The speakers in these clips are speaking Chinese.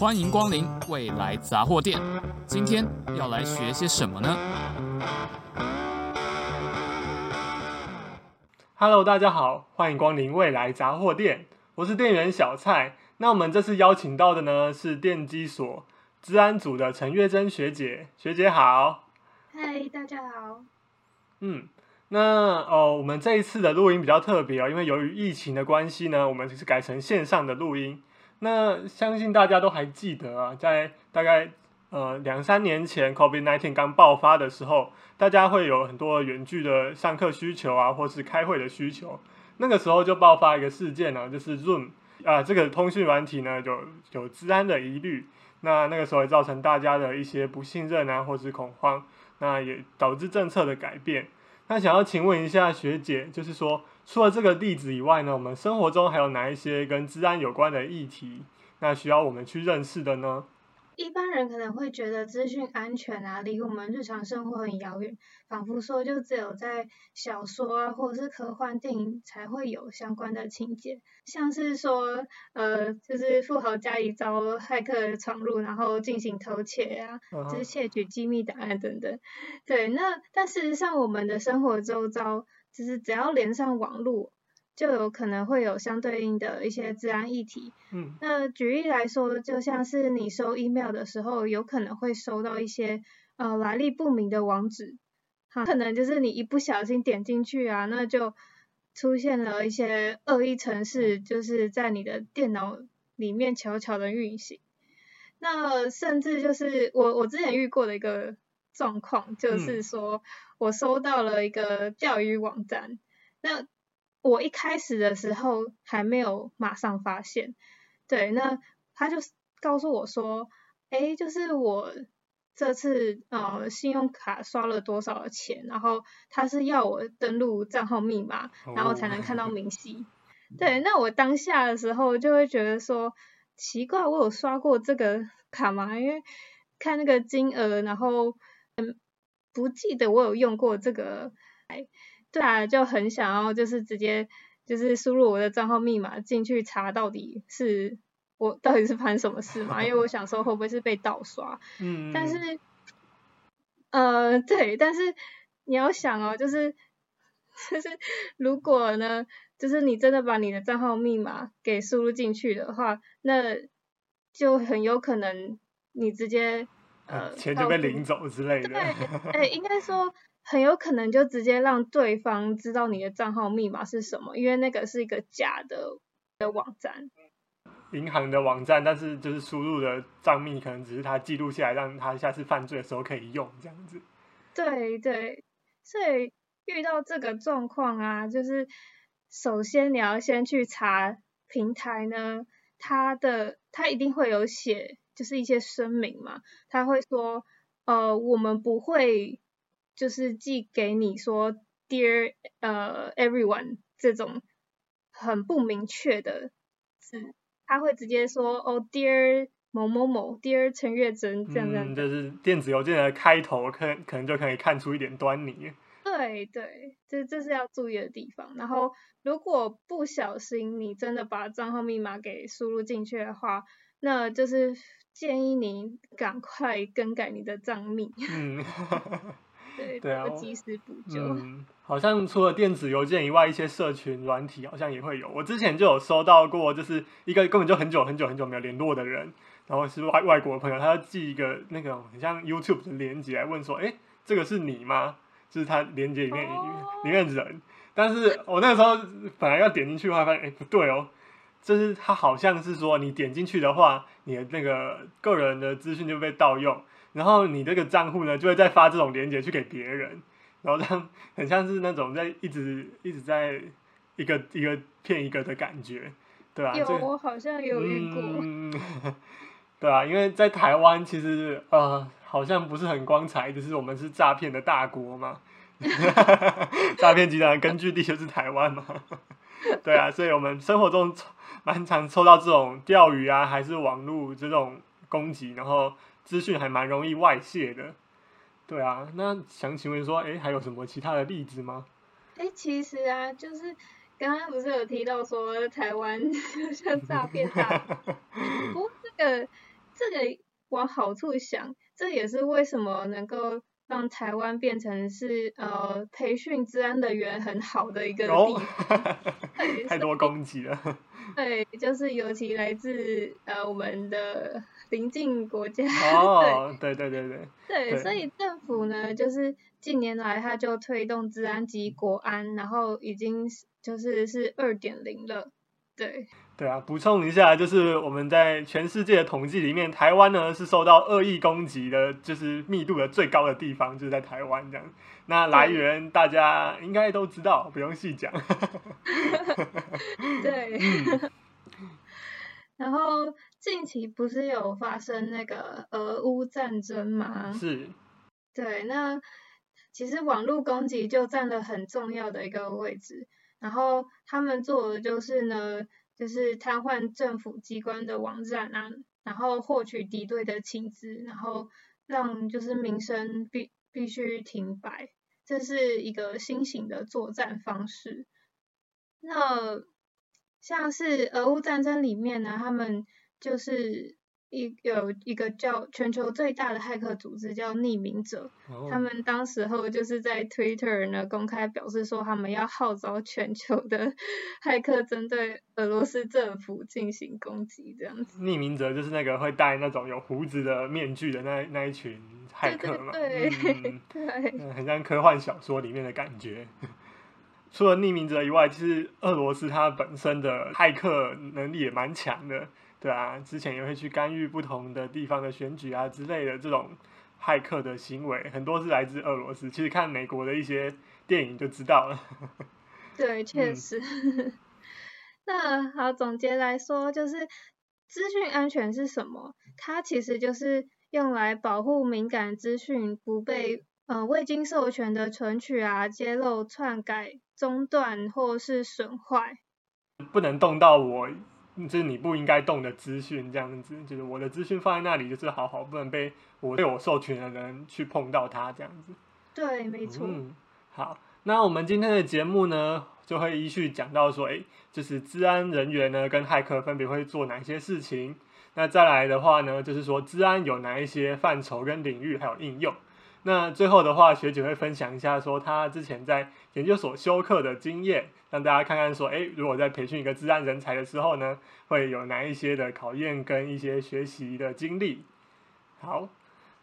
欢迎光临未来杂货店。今天要来学些什么呢？Hello，大家好，欢迎光临未来杂货店，我是店员小蔡。那我们这次邀请到的呢是电机所治安组的陈月珍学姐，学姐好。嗨，大家好。嗯。那哦，我们这一次的录音比较特别哦，因为由于疫情的关系呢，我们是改成线上的录音。那相信大家都还记得啊，在大概呃两三年前，COVID-19 刚爆发的时候，大家会有很多远距的上课需求啊，或是开会的需求。那个时候就爆发一个事件呢，就是 Zoom 啊，这个通讯软体呢有有治安的疑虑。那那个时候也造成大家的一些不信任啊，或是恐慌，那也导致政策的改变。那想要请问一下学姐，就是说，除了这个例子以外呢，我们生活中还有哪一些跟治安有关的议题，那需要我们去认识的呢？一般人可能会觉得资讯安全啊，离我们日常生活很遥远，仿佛说就只有在小说啊，或者是科幻电影才会有相关的情节，像是说，呃，就是富豪家里遭骇客闯入，然后进行偷窃啊，就是窃取机密档案等等。对，那但事实上，我们的生活周遭，就是只要连上网络。就有可能会有相对应的一些治安议题。嗯，那举例来说，就像是你收 email 的时候，有可能会收到一些呃来历不明的网址，哈，可能就是你一不小心点进去啊，那就出现了一些恶意程式，就是在你的电脑里面悄悄的运行。那甚至就是我我之前遇过的一个状况，就是说我收到了一个钓鱼网站，那我一开始的时候还没有马上发现，对，那他就告诉我说，诶，就是我这次呃信用卡刷了多少的钱，然后他是要我登录账号密码，然后才能看到明细。对，那我当下的时候就会觉得说，奇怪，我有刷过这个卡吗？因为看那个金额，然后嗯，不记得我有用过这个。对啊，就很想要就是直接就是输入我的账号密码进去查到底是我到底是发生什么事嘛？因为我想说会不会是被盗刷？嗯，但是呃对，但是你要想哦，就是就是如果呢，就是你真的把你的账号密码给输入进去的话，那就很有可能你直接呃钱就被领走之类的。对，哎，应该说。很有可能就直接让对方知道你的账号密码是什么，因为那个是一个假的的网站，银行的网站，但是就是输入的账密可能只是他记录下来，让他下次犯罪的时候可以用这样子。对对，所以遇到这个状况啊，就是首先你要先去查平台呢，它的它一定会有写，就是一些声明嘛，他会说，呃，我们不会。就是寄给你说 Dear 呃、uh, everyone 这种很不明确的字，他会直接说哦、oh, Dear 某某某 Dear 陈月珍这样这样。嗯，就是电子邮件的开头，可可能就可以看出一点端倪。对对，这这是要注意的地方。然后如果不小心你真的把账号密码给输入进去的话，那就是建议你赶快更改你的账密。嗯。对，对啊，及时补救。嗯，好像除了电子邮件以外，一些社群软体好像也会有。我之前就有收到过，就是一个根本就很久很久很久没有联络的人，然后是外外国的朋友，他要寄一个那个很像 YouTube 的链接来问说，哎，这个是你吗？就是他链接里面里面里面人，但是我那个时候本来要点进去的话，发现哎不对哦，就是它好像是说你点进去的话，你的那个个人的资讯就被盗用。然后你这个账户呢，就会再发这种链接去给别人，然后这样很像是那种在一直 一直在一个一个骗一个的感觉，对吧？有，我好像有遇过。嗯，对啊，因为在台湾其实呃好像不是很光彩，就是我们是诈骗的大国嘛，诈骗集团根据地就是台湾嘛，对啊，所以我们生活中蛮常抽到这种钓鱼啊，还是网络这种攻击，然后。资讯还蛮容易外泄的，对啊，那想请问说，哎，还有什么其他的例子吗？哎，其实啊，就是刚刚不是有提到说台湾就 像诈骗大，不过这个这个往好处想，这也是为什么能够让台湾变成是呃培训治安的员很好的一个地 太多攻击了。对，就是尤其来自呃我们的邻近国家。哦，对对对对对。对，所以政府呢，就是近年来他就推动治安及国安，然后已经就是是二点零了。对。对啊，补充一下，就是我们在全世界的统计里面，台湾呢是受到恶意攻击的，就是密度的最高的地方，就是在台湾这样。那来源大家应该都知道，不用细讲。对。嗯、然后近期不是有发生那个俄乌战争吗？是。对，那其实网络攻击就占了很重要的一个位置，然后他们做的就是呢。就是瘫痪政府机关的网站啊，然后获取敌对的情资，然后让就是民生必必须停摆，这是一个新型的作战方式。那像是俄乌战争里面呢，他们就是。一有一个叫全球最大的骇客组织叫匿名者，oh. 他们当时候就是在 Twitter 呢公开表示说，他们要号召全球的 骇客针对俄罗斯政府进行攻击，这样子。匿名者就是那个会戴那种有胡子的面具的那那一群骇客嘛，对，对，对，对、嗯，很像科幻小说里面的感觉。除了匿名者以外，其实俄罗斯它本身的骇客能力也蛮强的。对啊，之前也会去干预不同的地方的选举啊之类的这种骇客的行为，很多是来自俄罗斯。其实看美国的一些电影就知道了。对，确实。嗯、那好，总结来说，就是资讯安全是什么？它其实就是用来保护敏感资讯不被呃未经授权的存取啊、揭露、篡改、中断或是损坏。不能动到我。就是你不应该动的资讯，这样子，就是我的资讯放在那里，就是好好，不能被我被我授权的人去碰到它，这样子。对，没错。嗯，好，那我们今天的节目呢，就会依序讲到说，诶，就是治安人员呢跟骇客分别会做哪些事情。那再来的话呢，就是说治安有哪一些范畴跟领域还有应用。那最后的话，学姐会分享一下说她之前在研究所修课的经验，让大家看看说，诶，如果在培训一个治安人才的时候呢，会有哪一些的考验跟一些学习的经历。好，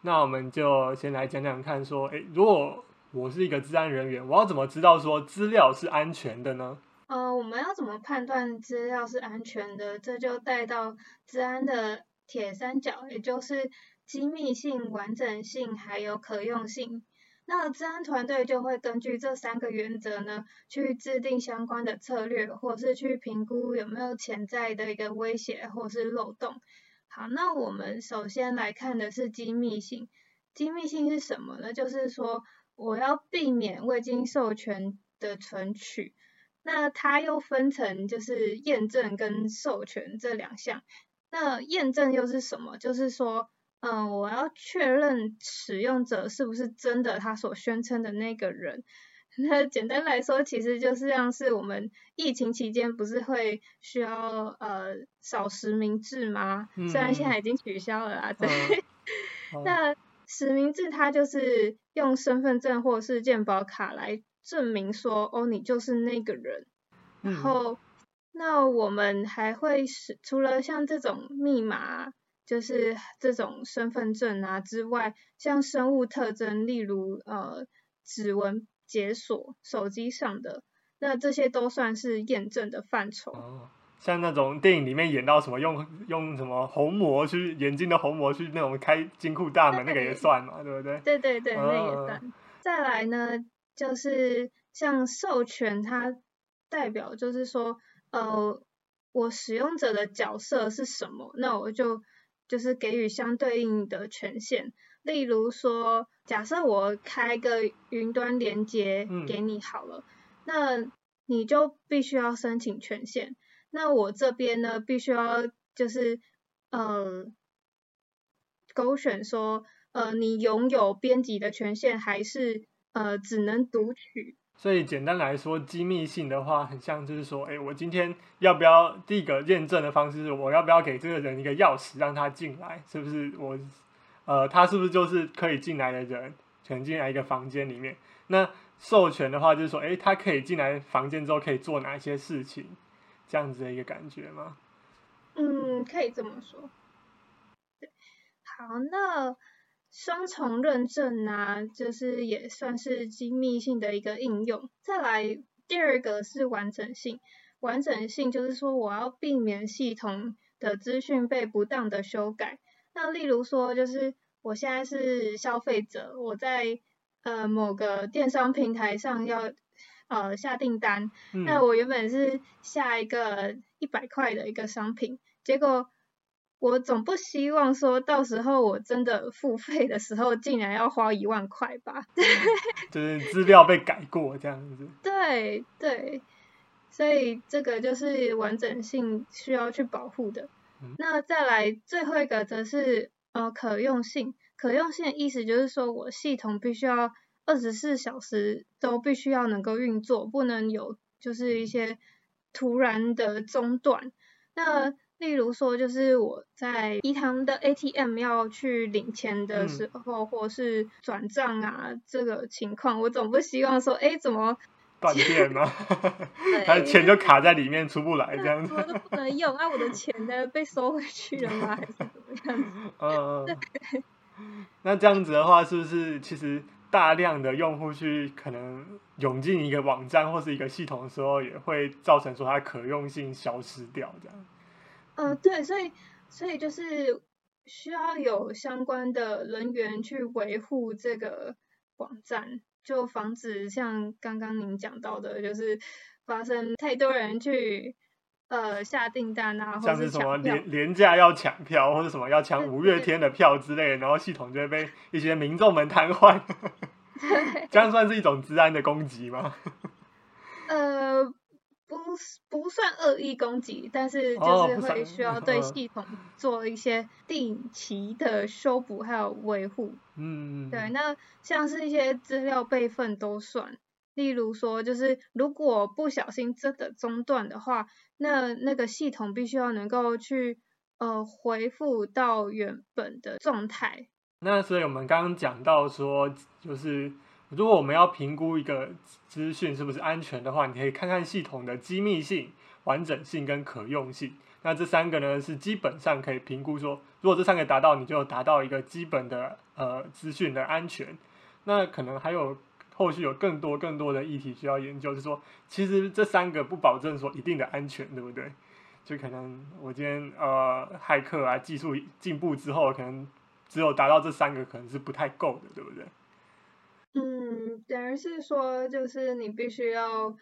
那我们就先来讲讲看说，诶，如果我是一个治安人员，我要怎么知道说资料是安全的呢？呃，我们要怎么判断资料是安全的？这就带到治安的铁三角，也就是。机密性、完整性还有可用性，那资安团队就会根据这三个原则呢，去制定相关的策略，或是去评估有没有潜在的一个威胁或是漏洞。好，那我们首先来看的是机密性。机密性是什么呢？就是说我要避免未经授权的存取。那它又分成就是验证跟授权这两项。那验证又是什么？就是说。嗯，我要确认使用者是不是真的他所宣称的那个人。那简单来说，其实就是像是我们疫情期间不是会需要呃扫实名制吗？嗯、虽然现在已经取消了啊，对。嗯、那实名制它就是用身份证或是健保卡来证明说，哦，你就是那个人。然后，嗯、那我们还会是除了像这种密码。就是这种身份证啊之外，像生物特征，例如呃指纹解锁手机上的，那这些都算是验证的范畴。哦，像那种电影里面演到什么用用什么虹膜去眼睛的虹膜去那种开金库大门，那个也算嘛，对不对？对对对，那也算。哦，再来呢，就是像授权，它代表就是说，呃，我使用者的角色是什么，那我就。就是给予相对应的权限，例如说，假设我开个云端连接给你好了，嗯、那你就必须要申请权限。那我这边呢，必须要就是呃勾选说，呃你拥有编辑的权限，还是呃只能读取所以简单来说，机密性的话，很像就是说，哎，我今天要不要第一个验证的方式是，我要不要给这个人一个钥匙让他进来？是不是我，呃，他是不是就是可以进来的人，全进来一个房间里面？那授权的话，就是说，哎，他可以进来房间之后可以做哪些事情？这样子的一个感觉吗？嗯，可以这么说。好，那。双重认证啊，就是也算是机密性的一个应用。再来第二个是完整性，完整性就是说我要避免系统的资讯被不当的修改。那例如说，就是我现在是消费者，我在呃某个电商平台上要呃下订单，嗯、那我原本是下一个一百块的一个商品，结果。我总不希望说到时候我真的付费的时候，竟然要花一万块吧？对，就是资料被改过这样子。对对，所以这个就是完整性需要去保护的。嗯、那再来最后一个则是呃可用性，可用性的意思就是说我系统必须要二十四小时都必须要能够运作，不能有就是一些突然的中断。那例如说，就是我在银行的 ATM 要去领钱的时候，嗯、或是转账啊，这个情况，我总不希望说，哎，怎么 断电吗？他的 钱就卡在里面出不来，这样子。我都不能用，啊，我的钱呢被收回去了吗？还是怎么样子？嗯。对那这样子的话，是不是其实大量的用户去可能涌进一个网站或是一个系统的时候，也会造成说它可用性消失掉，这样？呃，对，所以所以就是需要有相关的人员去维护这个网站，就防止像刚刚您讲到的，就是发生太多人去呃下订单啊，或者是什么廉廉价要抢票，或者什么要抢五月天的票之类的，然后系统就会被一些民众们瘫痪，对 这样算是一种治安的攻击吗？呃。不不算恶意攻击，但是就是会需要对系统做一些定期的修补还有维护。嗯，对，那像是一些资料备份都算。例如说，就是如果不小心真的中断的话，那那个系统必须要能够去呃回复到原本的状态。那所以我们刚刚讲到说，就是。如果我们要评估一个资讯是不是安全的话，你可以看看系统的机密性、完整性跟可用性。那这三个呢，是基本上可以评估说，如果这三个达到，你就达到一个基本的呃资讯的安全。那可能还有后续有更多更多的议题需要研究，就是说，其实这三个不保证说一定的安全，对不对？就可能我今天呃骇客啊技术进步之后，可能只有达到这三个，可能是不太够的，对不对？嗯，等于是说，就是你必须要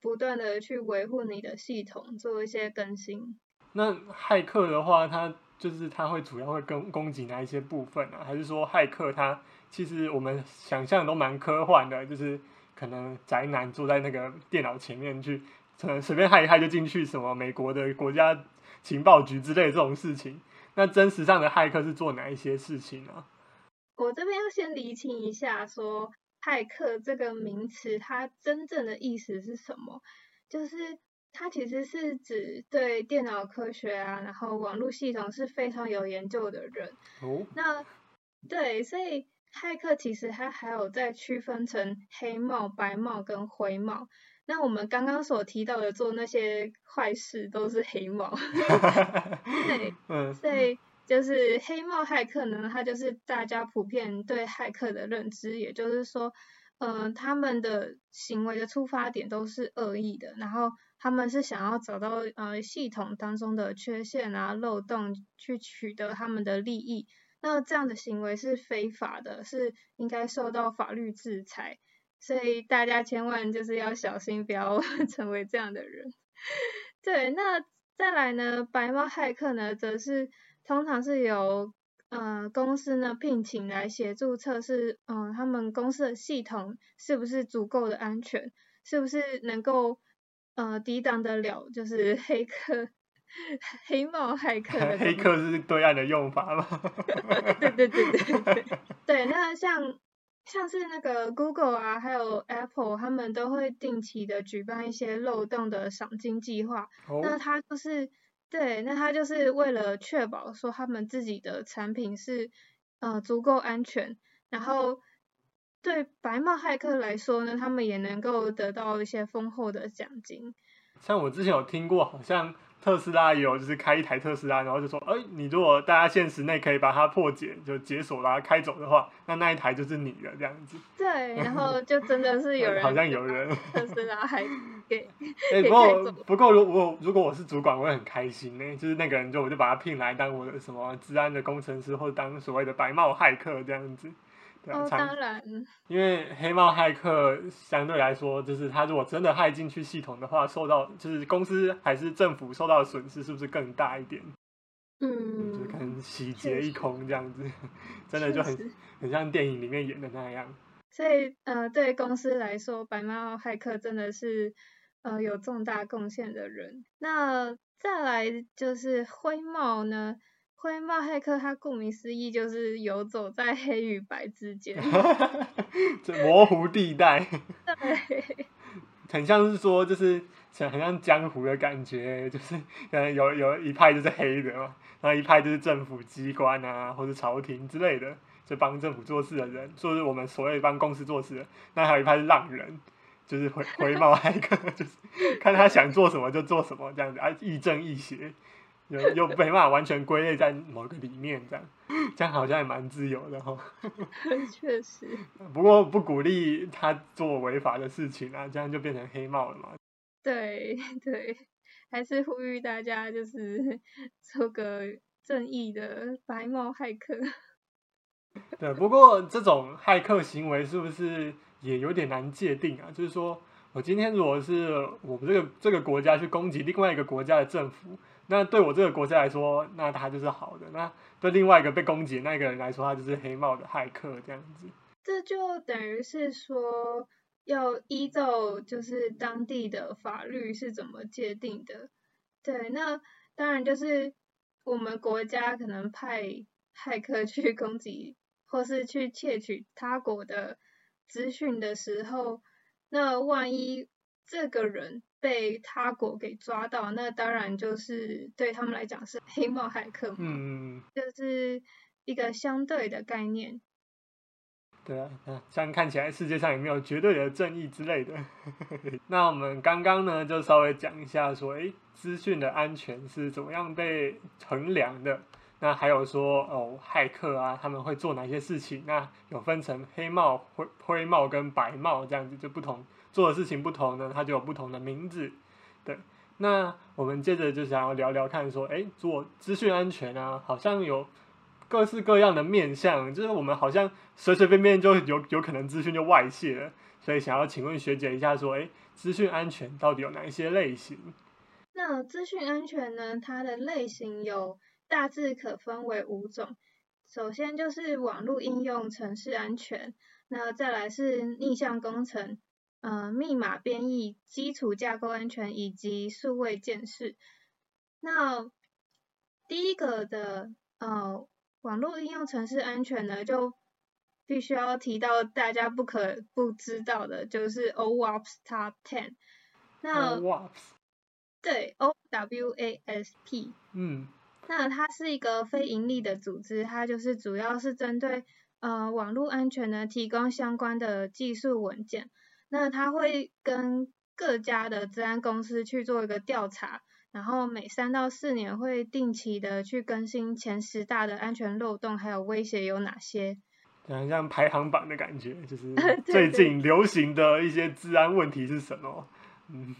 不断的去维护你的系统，做一些更新。那骇客的话，他就是他会主要会攻攻击哪一些部分啊？还是说骇客他其实我们想象都蛮科幻的，就是可能宅男坐在那个电脑前面去，可能随便骇一骇就进去什么美国的国家情报局之类的这种事情。那真实上的骇客是做哪一些事情呢？我这边要先厘清一下，说骇客这个名词，它真正的意思是什么？就是它其实是指对电脑科学啊，然后网络系统是非常有研究的人。哦。那对，所以骇客其实它还有再区分成黑帽、白帽跟灰帽。那我们刚刚所提到的做那些坏事都是黑帽。对，嗯，所以。就是黑帽骇客呢，他就是大家普遍对骇客的认知，也就是说，嗯、他们的行为的出发点都是恶意的，然后他们是想要找到呃系统当中的缺陷啊、漏洞，去取得他们的利益。那这样的行为是非法的，是应该受到法律制裁。所以大家千万就是要小心，不要 成为这样的人。对，那再来呢，白帽骇客呢，则是。通常是由呃公司呢聘请来协助测试，嗯、呃，他们公司的系统是不是足够的安全，是不是能够呃抵挡得了，就是黑客黑帽骇客的。黑客是对岸的用法吗？对对对对对。对，那像像是那个 Google 啊，还有 Apple，他们都会定期的举办一些漏洞的赏金计划。Oh. 那他就是对，那他就是为了确保说他们自己的产品是呃足够安全，然后对白帽骇客来说呢，他们也能够得到一些丰厚的奖金。像我之前有听过，好像。特斯拉也有，就是开一台特斯拉，然后就说，哎、欸，你如果大家限时内可以把它破解，就解锁啦，开走的话，那那一台就是你的这样子。对，然后就真的是有人，好像有人 特斯拉还给。哎、欸，不过不过，如果如果我是主管，我会很开心呢。就是那个人，就我就把他聘来当我的什么治安的工程师，或者当所谓的白帽骇客这样子。哦，当然，因为黑帽骇客相对来说，就是他如果真的骇进去系统的话，受到就是公司还是政府受到的损失是不是更大一点？嗯，就是可能洗劫一空这样子，真的就很很像电影里面演的那样。所以呃，对公司来说，白帽骇客真的是呃有重大贡献的人。那再来就是灰帽呢？灰帽黑客，他顾名思义就是游走在黑与白之间，这模糊地带，对，很像是说，就是像很像江湖的感觉，就是可能有有一派就是黑的嘛，然后一派就是政府机关啊，或者朝廷之类的，就帮政府做事的人，就是我们所谓帮公司做事的，那还有一派是浪人，就是灰灰帽黑客，就是看他想做什么就做什么这样子啊，亦正亦邪。又又没办法完全归类在某个里面，这样这样好像也蛮自由的哈。确实。不过不鼓励他做违法的事情啊，这样就变成黑帽了嘛。对对，还是呼吁大家就是做个正义的白帽骇客。对，不过这种骇客行为是不是也有点难界定啊？就是说我今天如果是我们这个这个国家去攻击另外一个国家的政府。那对我这个国家来说，那他就是好的；那对另外一个被攻击的那个人来说，他就是黑帽的骇客这样子。这就等于是说，要依照就是当地的法律是怎么界定的。对，那当然就是我们国家可能派骇客去攻击，或是去窃取他国的资讯的时候，那万一这个人。被他国给抓到，那当然就是对他们来讲是 黑帽骇客嘛，嗯，就是一个相对的概念。对啊，这样看起来世界上也没有绝对的正义之类的。那我们刚刚呢，就稍微讲一下说，诶，资讯的安全是怎么样被衡量的？那还有说，哦，骇客啊，他们会做哪些事情？那有分成黑帽、灰灰帽跟白帽这样子，就不同。做的事情不同呢，它就有不同的名字。对，那我们接着就想要聊聊看，说，哎，做资讯安全啊，好像有各式各样的面向，就是我们好像随随便便就有有可能资讯就外泄了，所以想要请问学姐一下，说，哎，资讯安全到底有哪一些类型？那资讯安全呢，它的类型有大致可分为五种，首先就是网络应用程式安全，那再来是逆向工程。呃，密码编译、基础架构安全以及数位建识。那第一个的呃，网络应用程式安全呢，就必须要提到大家不可不知道的，就是 OWASP Top Ten。那 OWASP 对，O W A S P。嗯。那它是一个非盈利的组织，它就是主要是针对呃网络安全呢提供相关的技术文件。那他会跟各家的治安公司去做一个调查，然后每三到四年会定期的去更新前十大的安全漏洞，还有威胁有哪些？像像排行榜的感觉，就是 最近流行的一些治安问题是什么？嗯，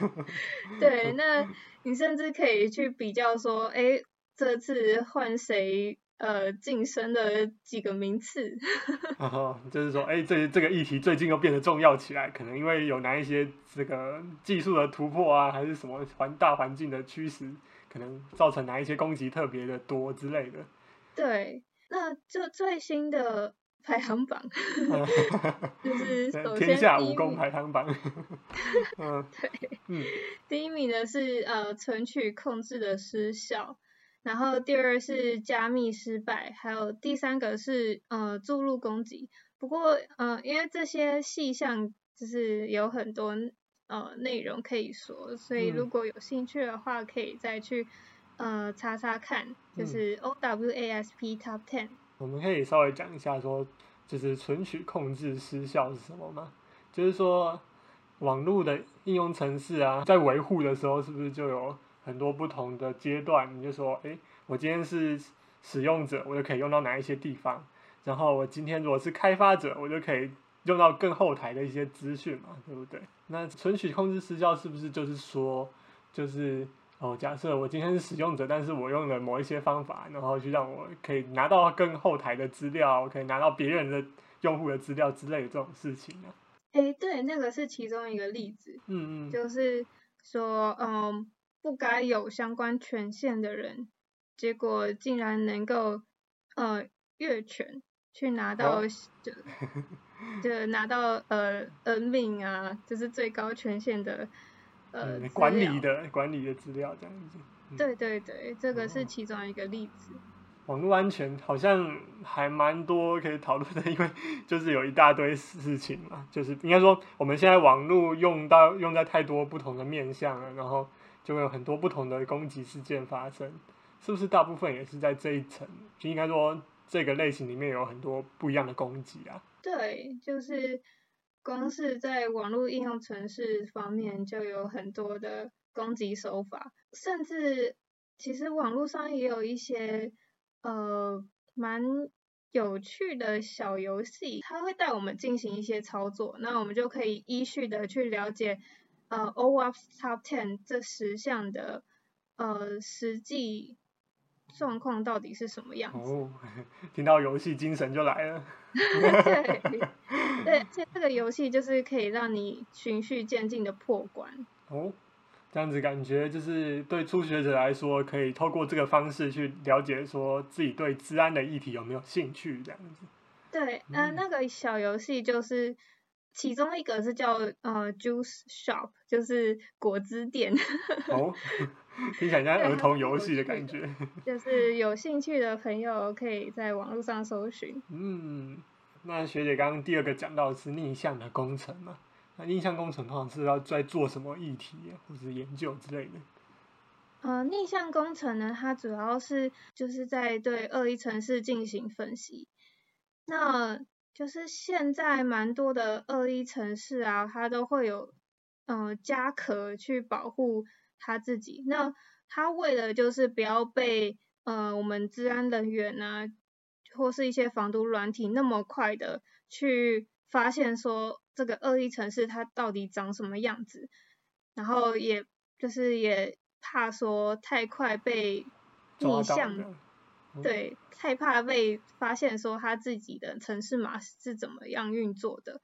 对，那你甚至可以去比较说，哎，这次换谁？呃，晋升的几个名次，哦，就是说，哎，这这个议题最近又变得重要起来，可能因为有哪一些这个技术的突破啊，还是什么环大环境的趋势，可能造成哪一些攻击特别的多之类的。对，那就最新的排行榜，就是天下武功排行榜，嗯，对，嗯，第一名的是呃存取控制的失效。然后第二是加密失败，还有第三个是呃注入攻击。不过，嗯、呃，因为这些细项就是有很多呃内容可以说，所以如果有兴趣的话，可以再去呃查查看，就是 OWASP Top Ten。我们可以稍微讲一下说，就是存取控制失效是什么吗？就是说，网络的应用程式啊，在维护的时候，是不是就有很多不同的阶段？你就说，诶，我今天是使用者，我就可以用到哪一些地方？然后我今天如果是开发者，我就可以用到更后台的一些资讯嘛，对不对？那存取控制失效是不是就是说，就是哦，假设我今天是使用者，但是我用了某一些方法，然后去让我可以拿到更后台的资料，我可以拿到别人的用户的资料之类的这种事情呢？诶，对，那个是其中一个例子。嗯嗯，就是说，嗯，不该有相关权限的人，结果竟然能够，呃，越权去拿到，哦、就就拿到呃 admin 啊，就是最高权限的，呃，嗯、管理的管理的资料这样子。嗯、对对对，这个是其中一个例子。哦网络安全好像还蛮多可以讨论的，因为就是有一大堆事情嘛，就是应该说我们现在网络用到用在太多不同的面向了，然后就会有很多不同的攻击事件发生，是不是大部分也是在这一层？就应该说这个类型里面有很多不一样的攻击啊。对，就是光是在网络应用程式方面就有很多的攻击手法，甚至其实网络上也有一些。呃，蛮有趣的小游戏，它会带我们进行一些操作，那我们就可以依序的去了解，呃，OWASP Top Ten 这十项的呃实际状况到底是什么样子。哦，听到游戏精神就来了。对，对，这这个游戏就是可以让你循序渐进的破关。哦。这样子感觉就是对初学者来说，可以透过这个方式去了解，说自己对治安的议题有没有兴趣，这样子。对，呃，那个小游戏就是其中一个是叫呃 Juice Shop，就是果汁店。哦，听起来像儿童游戏的感觉。就是有兴趣的朋友可以在网络上搜寻。嗯，那学姐刚刚第二个讲到的是逆向的工程嘛？那逆向工程通常是要在做什么议题啊，或者研究之类的？呃，逆向工程呢，它主要是就是在对恶意城市进行分析。那就是现在蛮多的恶意城市啊，它都会有呃家壳去保护它自己。那它为了就是不要被呃我们治安人员啊，或是一些防毒软体那么快的去发现说。这个恶意城市它到底长什么样子？然后也就是也怕说太快被逆向，对，害怕被发现说他自己的城市码是怎么样运作的，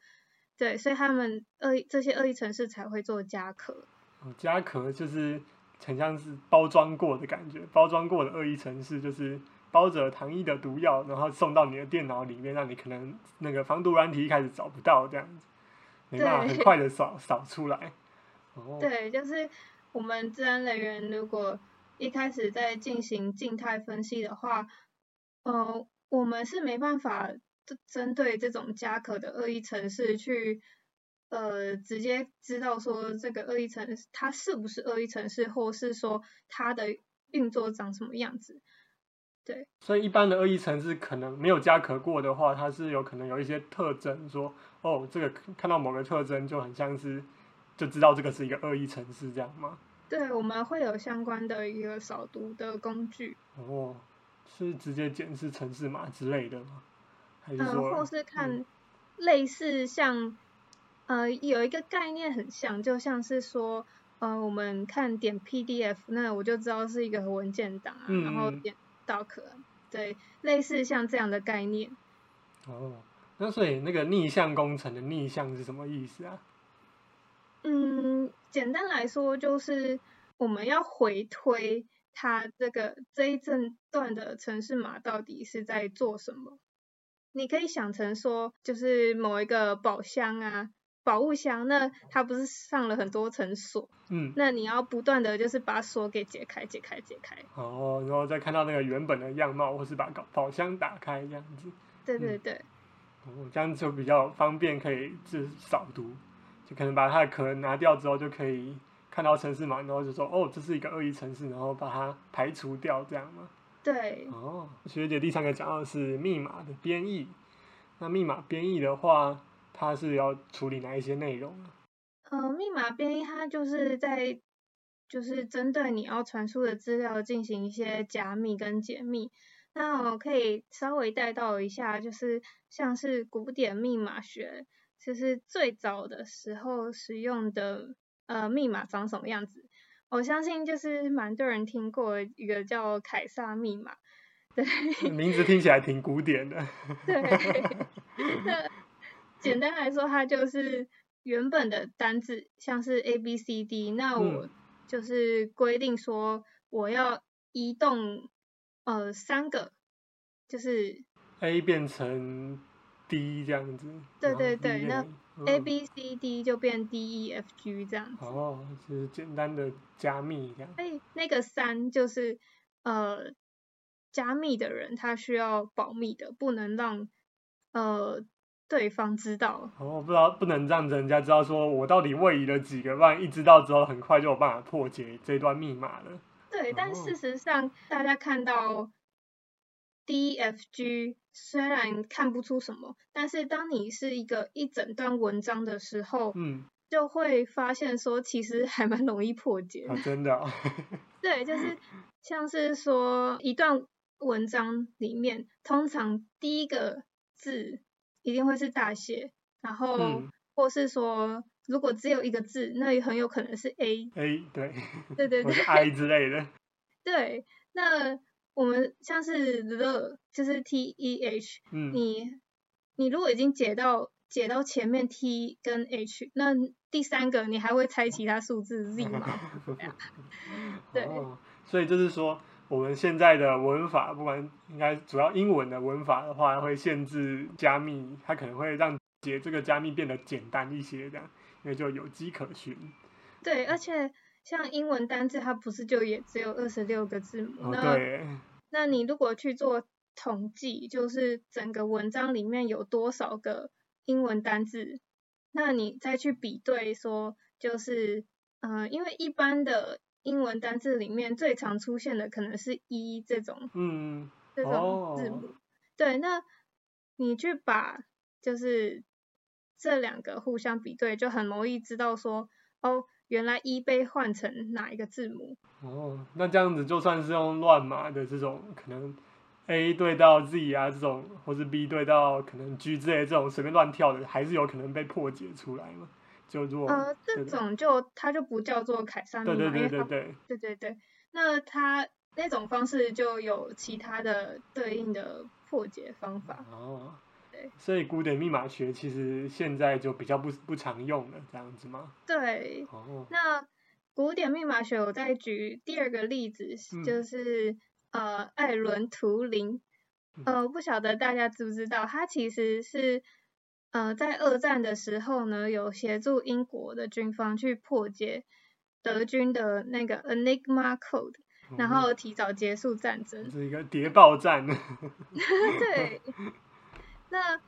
对，所以他们恶这些恶意城市才会做家壳。家壳就是很像是包装过的感觉，包装过的恶意城市就是。包着糖衣的毒药，然后送到你的电脑里面，让你可能那个防毒软体一开始找不到这样子，没办法很快的扫扫出来。哦。对，就是我们治安人员如果一开始在进行静态分析的话，呃，我们是没办法针针对这种加壳的恶意程式去呃直接知道说这个恶意程式它是不是恶意程式，或是说它的运作长什么样子。对，所以一般的恶意程式可能没有加壳过的话，它是有可能有一些特征，说哦，这个看到某个特征就很像是就知道这个是一个恶意程式这样吗？对，我们会有相关的一个扫毒的工具。哦，是直接检视程式码之类的吗？还是说，呃、或是看类似像、嗯、呃有一个概念很像，就像是说呃我们看点 PDF，那我就知道是一个文件档啊，嗯、然后点。doc 对，类似像这样的概念。哦，那所以那个逆向工程的逆向是什么意思啊？嗯，简单来说就是我们要回推它这个这一阵段的城市码到底是在做什么。你可以想成说，就是某一个宝箱啊。宝物箱，那它不是上了很多层锁？嗯，那你要不断的就是把锁给解开、解开、解开。哦，然后再看到那个原本的样貌，或是把宝宝箱打开这样子。对对对。哦，这样就比较方便，可以就是扫读，就可能把它的壳拿掉之后，就可以看到城市嘛，然后就说哦，这是一个恶意城市，然后把它排除掉，这样吗？对。哦，学姐第三个讲到的是密码的编译，那密码编译的话，它是要处理哪一些内容啊？呃，密码编译它就是在就是针对你要传输的资料进行一些加密跟解密。那我可以稍微带到一下，就是像是古典密码学，就是最早的时候使用的呃密码长什么样子。我相信就是蛮多人听过一个叫凯撒密码，对，名字听起来挺古典的。对，那 简单来说，它就是原本的单字，像是 A B C D，那我就是规定说我要移动。呃，三个，就是 A 变成 D 这样子。对对对，那 A B C D 就变 D E F G 这样子。哦，就是简单的加密这样。哎，那个三就是呃，加密的人他需要保密的，不能让呃对方知道。哦，不知道不能让人家知道说我到底位移了几个，不然一知道之后，很快就有办法破解这段密码了。对，但事实上，大家看到 D F G 虽然看不出什么，但是当你是一个一整段文章的时候，嗯，就会发现说，其实还蛮容易破解。啊，真的哦。对，就是像是说一段文章里面，通常第一个字一定会是大写，然后，嗯，或是说。如果只有一个字，那也很有可能是 A。A 对。对对对。或是 I 之类的。对，那我们像是 the 就是 T E H，嗯，你你如果已经解到解到前面 T 跟 H，那第三个你还会猜其他数字 Z 吗？对。哦，所以就是说，我们现在的文法，不管应该主要英文的文法的话，会限制加密，它可能会让解这个加密变得简单一些，这样。因为就有迹可循。对，而且像英文单字，它不是就也只有二十六个字母？哦，对。那你如果去做统计，就是整个文章里面有多少个英文单字，那你再去比对说，就是，呃，因为一般的英文单字里面最常出现的可能是一这种，嗯，这种字母。哦。对，那你去把就是。这两个互相比对，就很容易知道说，哦，原来一被换成哪一个字母。哦，那这样子就算是用乱码的这种，可能 A 对到 Z 啊这种，或是 B 对到可能 G 之类的这种随便乱跳的，还是有可能被破解出来嘛？就做呃，这种就它就不叫做凯撒密码，对对对对对，对对对。那它那种方式就有其他的对应的破解方法。哦。所以古典密码学其实现在就比较不不常用了，这样子吗？对。哦。那古典密码学，我再举第二个例子，嗯、就是呃艾伦图灵。呃，不晓得大家知不知道，他其实是呃在二战的时候呢，有协助英国的军方去破解德军的那个 Enigma Code，然后提早结束战争。是一个谍报战。对。那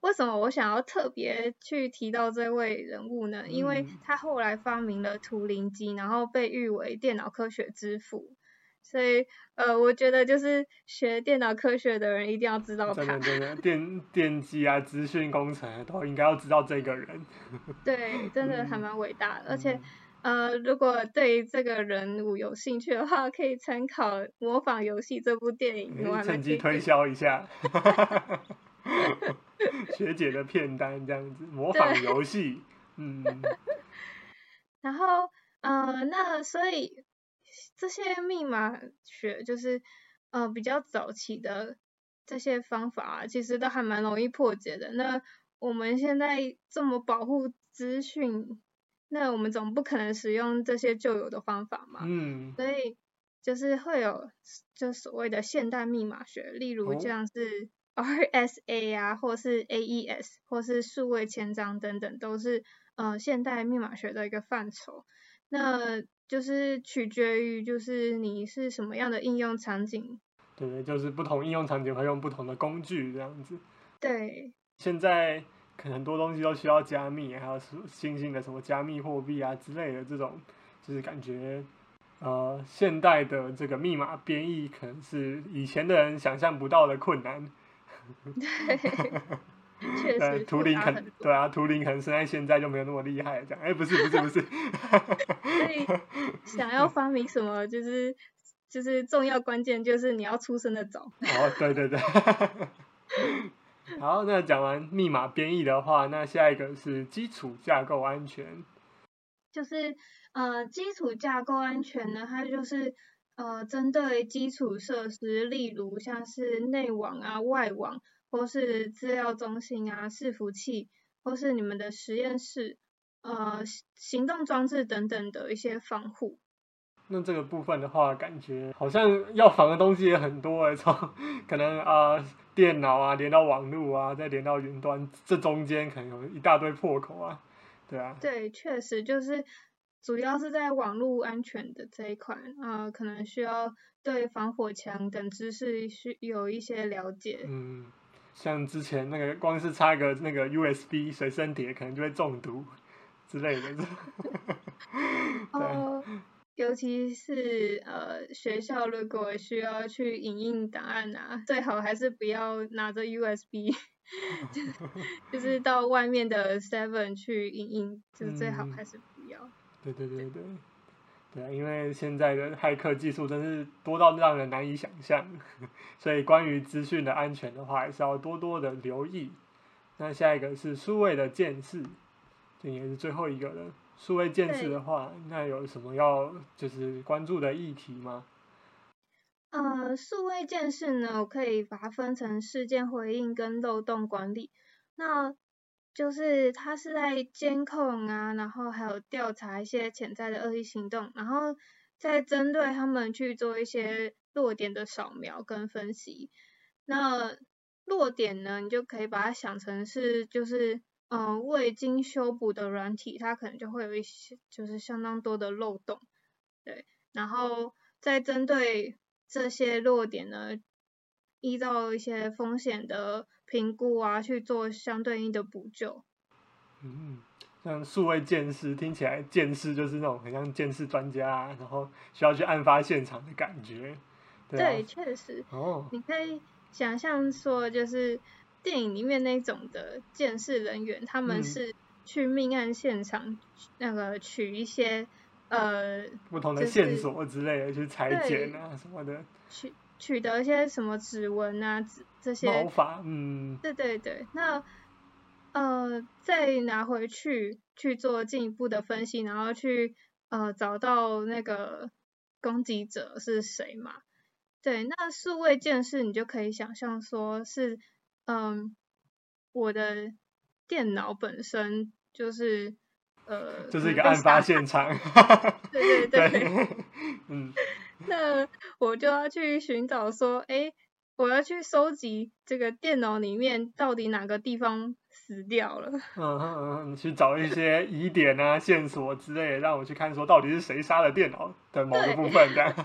为什么我想要特别去提到这位人物呢？因为他后来发明了图灵机，然后被誉为电脑科学之父，所以呃，我觉得就是学电脑科学的人一定要知道他。真的真的，电电机啊，资讯工程都应该要知道这个人。对，真的还蛮伟大的，而且。呃，如果对这个人物有兴趣的话，可以参考《模仿游戏》这部电影。可以趁机推销一下，学姐的片单这样子，模仿 游戏，嗯。然后，呃，那所以这些密码学就是呃比较早期的这些方法啊，其实都还蛮容易破解的。那我们现在这么保护资讯。那我们总不可能使用这些旧有的方法嘛？嗯，所以就是会有就所谓的现代密码学，例如像是 RSA 啊，或是 AES，或是数位签章等等，都是呃现代密码学的一个范畴。那就是取决于就是你是什么样的应用场景。对对，就是不同应用场景会用不同的工具这样子。对，现在可能很多东西都需要加密，还有新兴的什么加密货币啊之类的这种，就是感觉呃现代的这个密码编译可能是以前的人想象不到的困难。对。确实，图灵可能对啊，图灵可能生在现在就没有那么厉害，这样哎、欸，不是不是不是，所以想要发明什么，就是就是重要关键就是你要出生的早。哦，对对对。好，那讲完密码编译的话，那下一个是基础架构安全。就是呃，基础架构安全呢，它就是呃，针对基础设施，例如像是内网啊、外网。或是资料中心啊、伺服器，或是你们的实验室、呃行动装置等等的一些防护。那这个部分的话，感觉好像要防的东西也很多诶，从可能啊、呃、电脑啊连到网络啊，再连到云端，这中间可能有一大堆破口啊，对啊。对，确实就是主要是在网络安全的这一块啊、呃，可能需要对防火墙等知识需有一些了解。嗯。像之前那个，光是插一个那个 USB 随身碟，可能就会中毒之类的。哦，尤其是呃学校如果需要去影印档案啊，最好还是不要拿着 USB，就是 到外面的 Seven 去影印，就是最好还是不要。对对对对。对啊，因为现在的骇客技术真是多到让人难以想象，所以关于资讯的安全的话，还是要多多的留意。那下一个是数位的见识，这也是最后一个了。数位见识的话，那有什么要就是关注的议题吗？呃，数位见识呢，我可以把它分成事件回应跟漏洞管理。那就是它是在监控啊，然后还有调查一些潜在的恶意行动，然后再针对他们去做一些弱点的扫描跟分析。那弱点呢，你就可以把它想成是就是嗯、未经修补的软体，它可能就会有一些就是相当多的漏洞，对。然后再针对这些弱点呢，依照一些风险的。评估啊，去做相对应的补救。嗯，像数位鉴识听起来，鉴识就是那种很像鉴识专家啊，然后需要去案发现场的感觉。对，啊、对，确实。哦。你可以想象说，就是电影里面那种的鉴识人员，他们是去命案现场，那个取一些、嗯、呃不同的线索之类的，去裁剪啊什么的。取取得一些什么指纹啊，这些毛发，嗯，对对对，那呃再拿回去去做进一步的分析，然后去呃找到那个攻击者是谁嘛？对，那数位鉴识你就可以想象说是，嗯、呃，我的电脑本身就是呃，就是一个案发现场，对 对对，对 嗯。那我就要去寻找说，哎，我要去收集这个电脑里面到底哪个地方死掉了。嗯嗯嗯，去找一些疑点啊、线索之类的，让我去看说到底是谁杀了电脑的某个部分，这样。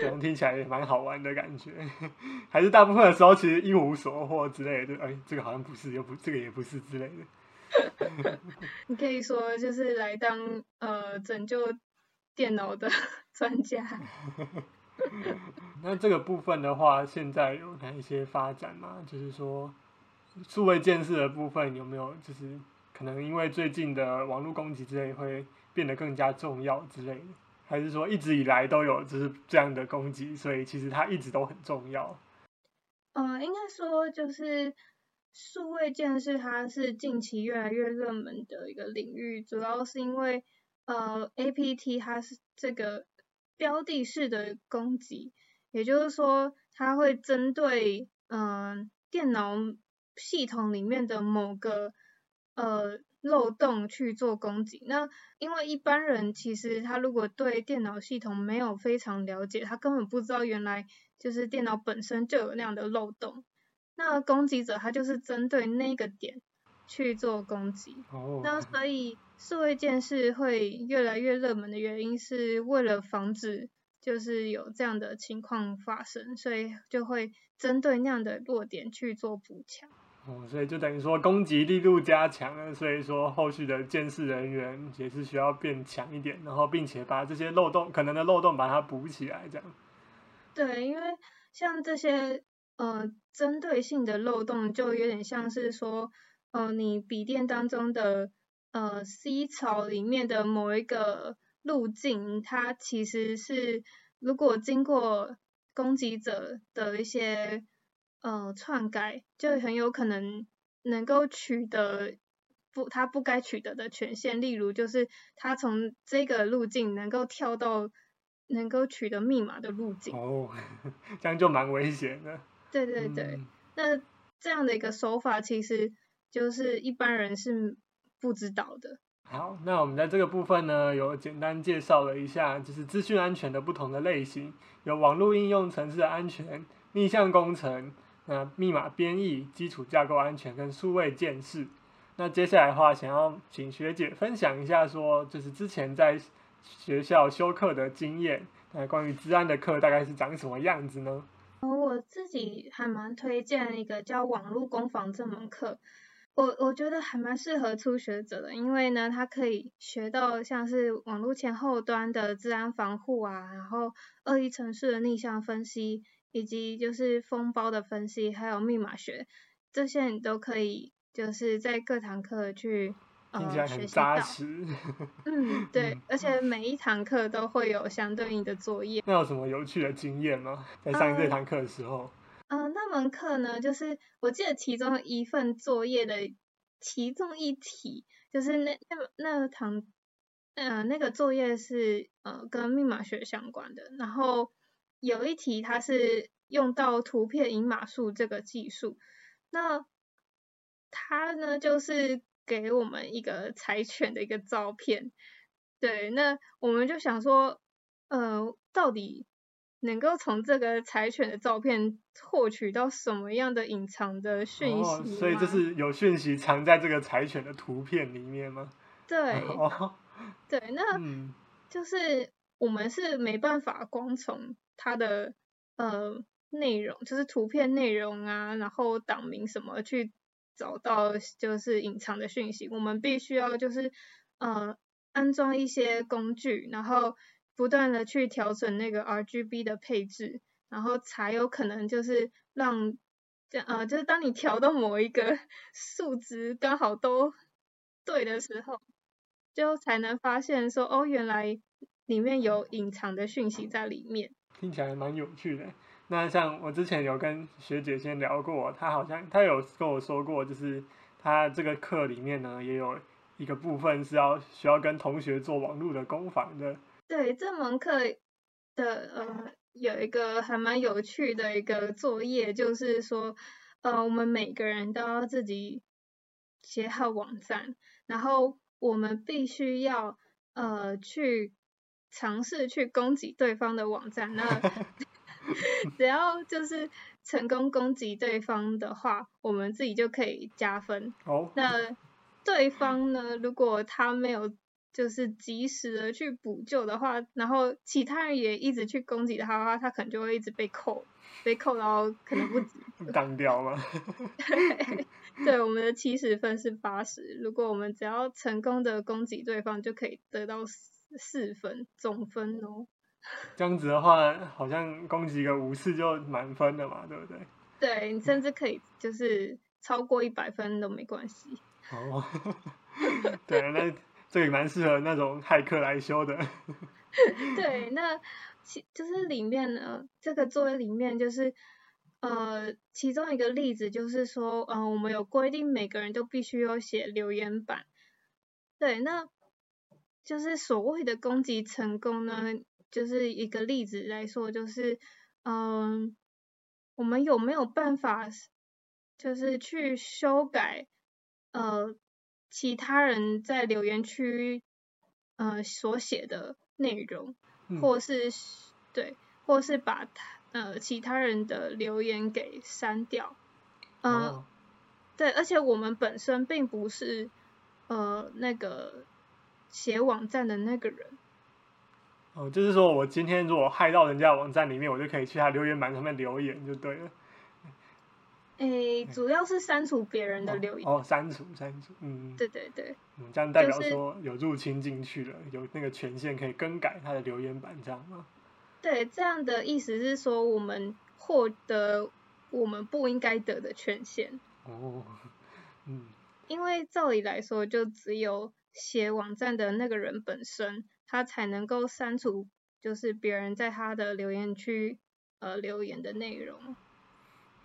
可能听起来也蛮好玩的感觉，还是大部分的时候其实一无所获之类的，哎，这个好像不是，又不，这个也不是之类的。你可以说就是来当呃拯救。电脑的 专家。那这个部分的话，现在有哪一些发展吗？就是说，数位建设的部分有没有，就是可能因为最近的网络攻击之类，会变得更加重要之类的？还是说一直以来都有就是这样的攻击，所以其实它一直都很重要？呃，应该说就是数位建设，它是近期越来越热门的一个领域，主要是因为。呃，APT 它是这个标的式的攻击，也就是说，它会针对嗯、呃、电脑系统里面的某个呃漏洞去做攻击。那因为一般人其实他如果对电脑系统没有非常了解，他根本不知道原来就是电脑本身就有那样的漏洞。那攻击者他就是针对那个点去做攻击。哦。那所以。数位鉴识会越来越热门的原因，是为了防止就是有这样的情况发生，所以就会针对那样的弱点去做补强。哦，所以就等于说攻击力度加强了，所以说后续的监视人员也是需要变强一点，然后并且把这些漏洞可能的漏洞把它补起来，这样。对，因为像这些呃针对性的漏洞，就有点像是说，呃，你笔电当中的呃 C 槽里面的某一个路径，它其实是如果经过攻击者的一些呃，篡改就很有可能能够取得不他不该取得的权限，例如就是他从这个路径能够跳到能够取得密码的路径。哦，这样就蛮危险的。对对对，嗯、那这样的一个手法其实就是一般人是不知道的。好，那我们在这个部分呢，有简单介绍了一下，就是资讯安全的不同的类型，有网络应用程式的安全、逆向工程。那密码编译、基础架构安全跟数位建识。那接下来的话，想要请学姐分享一下，说就是之前在学校修课的经验。那关于治安的课大概是长什么样子呢？我自己还蛮推荐一个叫网络攻防这门课。我我觉得还蛮适合初学者的，因为呢，它可以学到像是网络前后端的治安防护啊，然后恶意程式的逆向分析。以及就是封包的分析，还有密码学，这些你都可以就是在各堂课去呃学习到。嗯，对，而且每一堂课都会有相对应的作业。那有什么有趣的经验吗？在上这堂课的时候？呃，那门课呢，就是我记得其中一份作业的其中一题，就是那那那堂呃那个作业是呃跟密码学相关的，然后。有一题它是用到图片引码术这个技术，那它呢就是给我们一个柴犬的一个照片，对，那我们就想说，呃，到底能够从这个柴犬的照片获取到什么样的隐藏的讯息？哦，所以就是有讯息藏在这个柴犬的图片里面吗？对，哦，对，那就是我们是没办法光从。它的呃内容就是图片内容啊，然后档名什么去找到就是隐藏的讯息，我们必须要就是呃安装一些工具，然后不断的去调整那个 RGB 的配置，然后才有可能就是让这呃就是当你调到某一个 数值刚好都对的时候，就才能发现说哦原来里面有隐藏的讯息在里面。听起来蛮有趣的。那像我之前有跟学姐先聊过，她好像她有跟我说过，就是她这个课里面呢，也有一个部分是要需要跟同学做网络的攻防的。对，这门课的呃有一个还蛮有趣的一个作业，就是说呃我们每个人都要自己写好网站，然后我们必须要呃去。尝试去攻击对方的网站，那 只要就是成功攻击对方的话，我们自己就可以加分。哦。那对方呢，如果他没有就是及时的去补救的话，然后其他人也一直去攻击他的话，他可能就会一直被扣，被扣到可能不止。当掉吗？对，对，我们的七十分是八十，如果我们只要成功的攻击对方，就可以得到。四分总分哦，这样子的话，好像攻击个五次就满分了嘛，对不对？对，你甚至可以就是超过一百分都没关系。哦，对，那这个蛮适合那种骇客来修的。对，那其就是里面呢，这个作业里面就是呃，其中一个例子就是说，嗯、呃，我们有规定每个人都必须要写留言板。对，那。就是所谓的攻击成功呢，就是一个例子来说，就是嗯，我们有没有办法，就是去修改呃其他人在留言区呃所写的内容，或是对，或是把他呃其他人的留言给删掉，嗯、呃，oh. 对，而且我们本身并不是呃那个。写网站的那个人，哦，就是说我今天如果害到人家网站里面，我就可以去他留言板上面留言就对了。诶、欸，主要是删除别人的留言。哦，删、哦、除，删除，嗯。对对对。嗯，这样代表说有入侵进去了，就是、有那个权限可以更改他的留言板，这样吗？对，这样的意思是说我们获得我们不应该得的权限。哦，嗯。因为照理来说，就只有写网站的那个人本身，他才能够删除，就是别人在他的留言区呃留言的内容。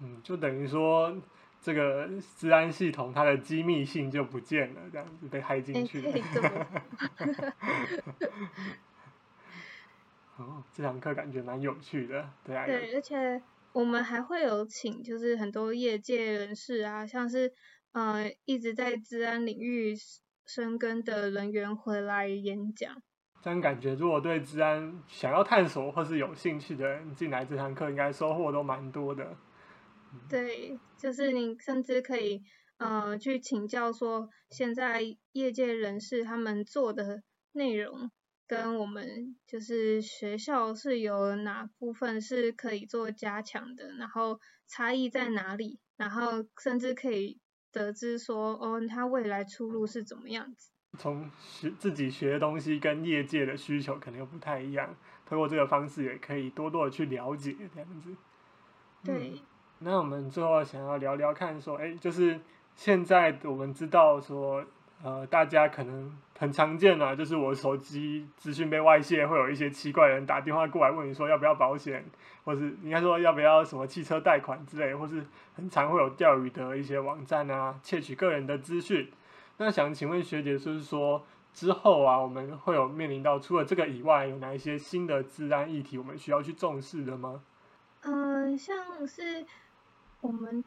嗯，就等于说这个治安系统它的机密性就不见了，这样子被害进去了。哦，这堂课感觉蛮有趣的，对啊。对，而且我们还会有请，就是很多业界人士啊，像是呃一直在治安领域深耕的人员回来演讲。这样感觉，如果对治安想要探索或是有兴趣的人进来这堂课，应该收获都蛮多的。对，就是你甚至可以呃去请教说，现在业界人士他们做的内容，跟我们就是学校是有哪部分是可以做加强的，然后差异在哪里，然后甚至可以得知说，哦，他未来出路是怎么样子。从学自己学的东西跟业界的需求可能又不太一样，通过这个方式也可以多多的去了解这样子。对。嗯那我们最后想要聊聊看，说，哎，就是现在我们知道说，呃，大家可能很常见啊，就是我手机资讯被外泄，会有一些奇怪人打电话过来问你说要不要保险，或是应该说要不要什么汽车贷款之类，或是很常会有钓鱼的一些网站啊，窃取个人的资讯。那想请问学姐，就是说之后啊，我们会有面临到除了这个以外，有哪一些新的治安议题我们需要去重视的吗？嗯、像是。我们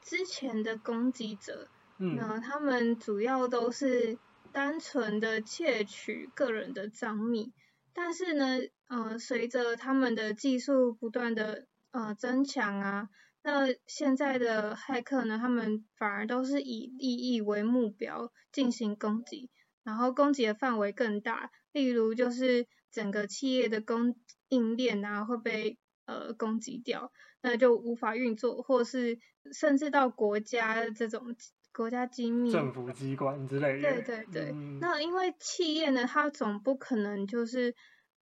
之前的攻击者，嗯，那他们主要都是单纯的窃取个人的账密，但是呢，呃，随着他们的技术不断的呃增强啊，那现在的骇客呢，他们反而都是以利益为目标进行攻击，然后攻击的范围更大，例如就是整个企业的供应链啊会被呃攻击掉。那就无法运作，或是甚至到国家这种国家机密、政府机关之类的。对对对。嗯、那因为企业呢，它总不可能就是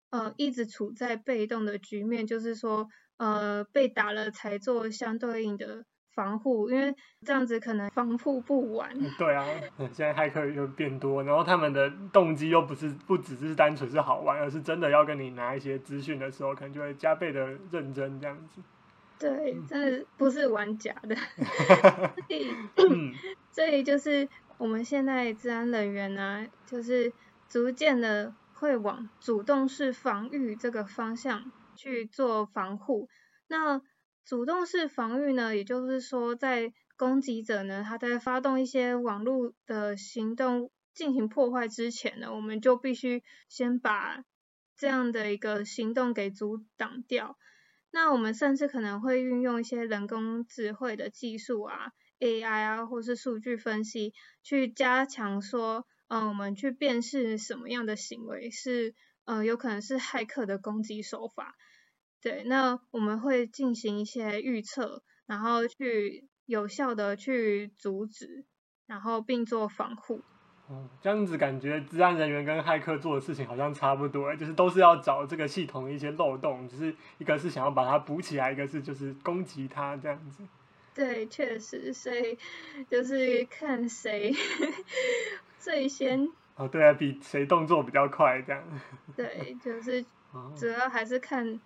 呃一直处在被动的局面，就是说呃被打了才做相对应的防护，因为这样子可能防护不完。对啊，现在骇客又变多，然后他们的动机又不是不只是单纯是好玩，而是真的要跟你拿一些资讯的时候，可能就会加倍的认真这样子。对，真的不是玩假的 所以，所以就是我们现在治安人员呢、啊，就是逐渐的会往主动式防御这个方向去做防护。那主动式防御呢，也就是说，在攻击者呢，他在发动一些网络的行动进行破坏之前呢，我们就必须先把这样的一个行动给阻挡掉。那我们甚至可能会运用一些人工智慧的技术啊，AI 啊，或是数据分析，去加强说，嗯、我们去辨识什么样的行为是，呃，有可能是骇客的攻击手法。对，那我们会进行一些预测，然后去有效的去阻止，然后并做防护。哦，这样子感觉，治安人员跟骇客做的事情好像差不多，就是都是要找这个系统的一些漏洞，就是一个是想要把它补起来，一个是就是攻击它这样子。对，确实，所以就是看谁 最先。哦，对啊，比谁动作比较快这样。对，就是 主要还是看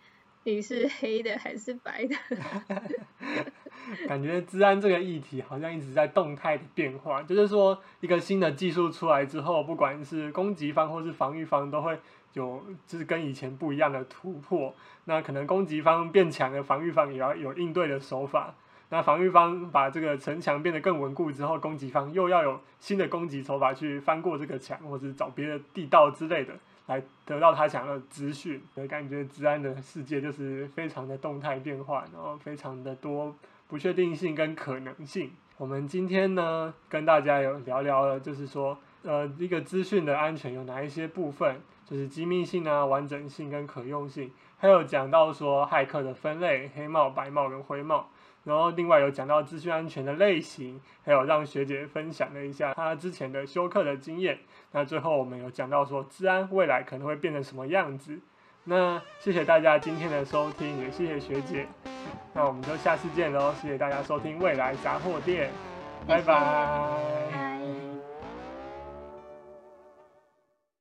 你是黑的还是白的。感觉治安这个议题好像一直在动态的变化，就是说一个新的技术出来之后，不管是攻击方或是防御方，都会有就是跟以前不一样的突破。那可能攻击方变强了，防御方也要有应对的手法。那防御方把这个城墙变得更稳固之后，攻击方又要有新的攻击手法去翻过这个墙，或者找别的地道之类的，来得到他想要的资讯。所以感觉治安的世界就是非常的动态变化，然后非常的多。不确定性跟可能性，我们今天呢跟大家有聊聊了，就是说，呃，一个资讯的安全有哪一些部分，就是机密性啊、完整性跟可用性，还有讲到说骇客的分类，黑帽、白帽跟灰帽。然后另外有讲到资讯安全的类型，还有让学姐分享了一下她之前的修课的经验。那最后我们有讲到说，治安未来可能会变成什么样子。那谢谢大家今天的收听，也谢谢学姐。那我们就下次见喽，谢谢大家收听未来杂货店，拜拜。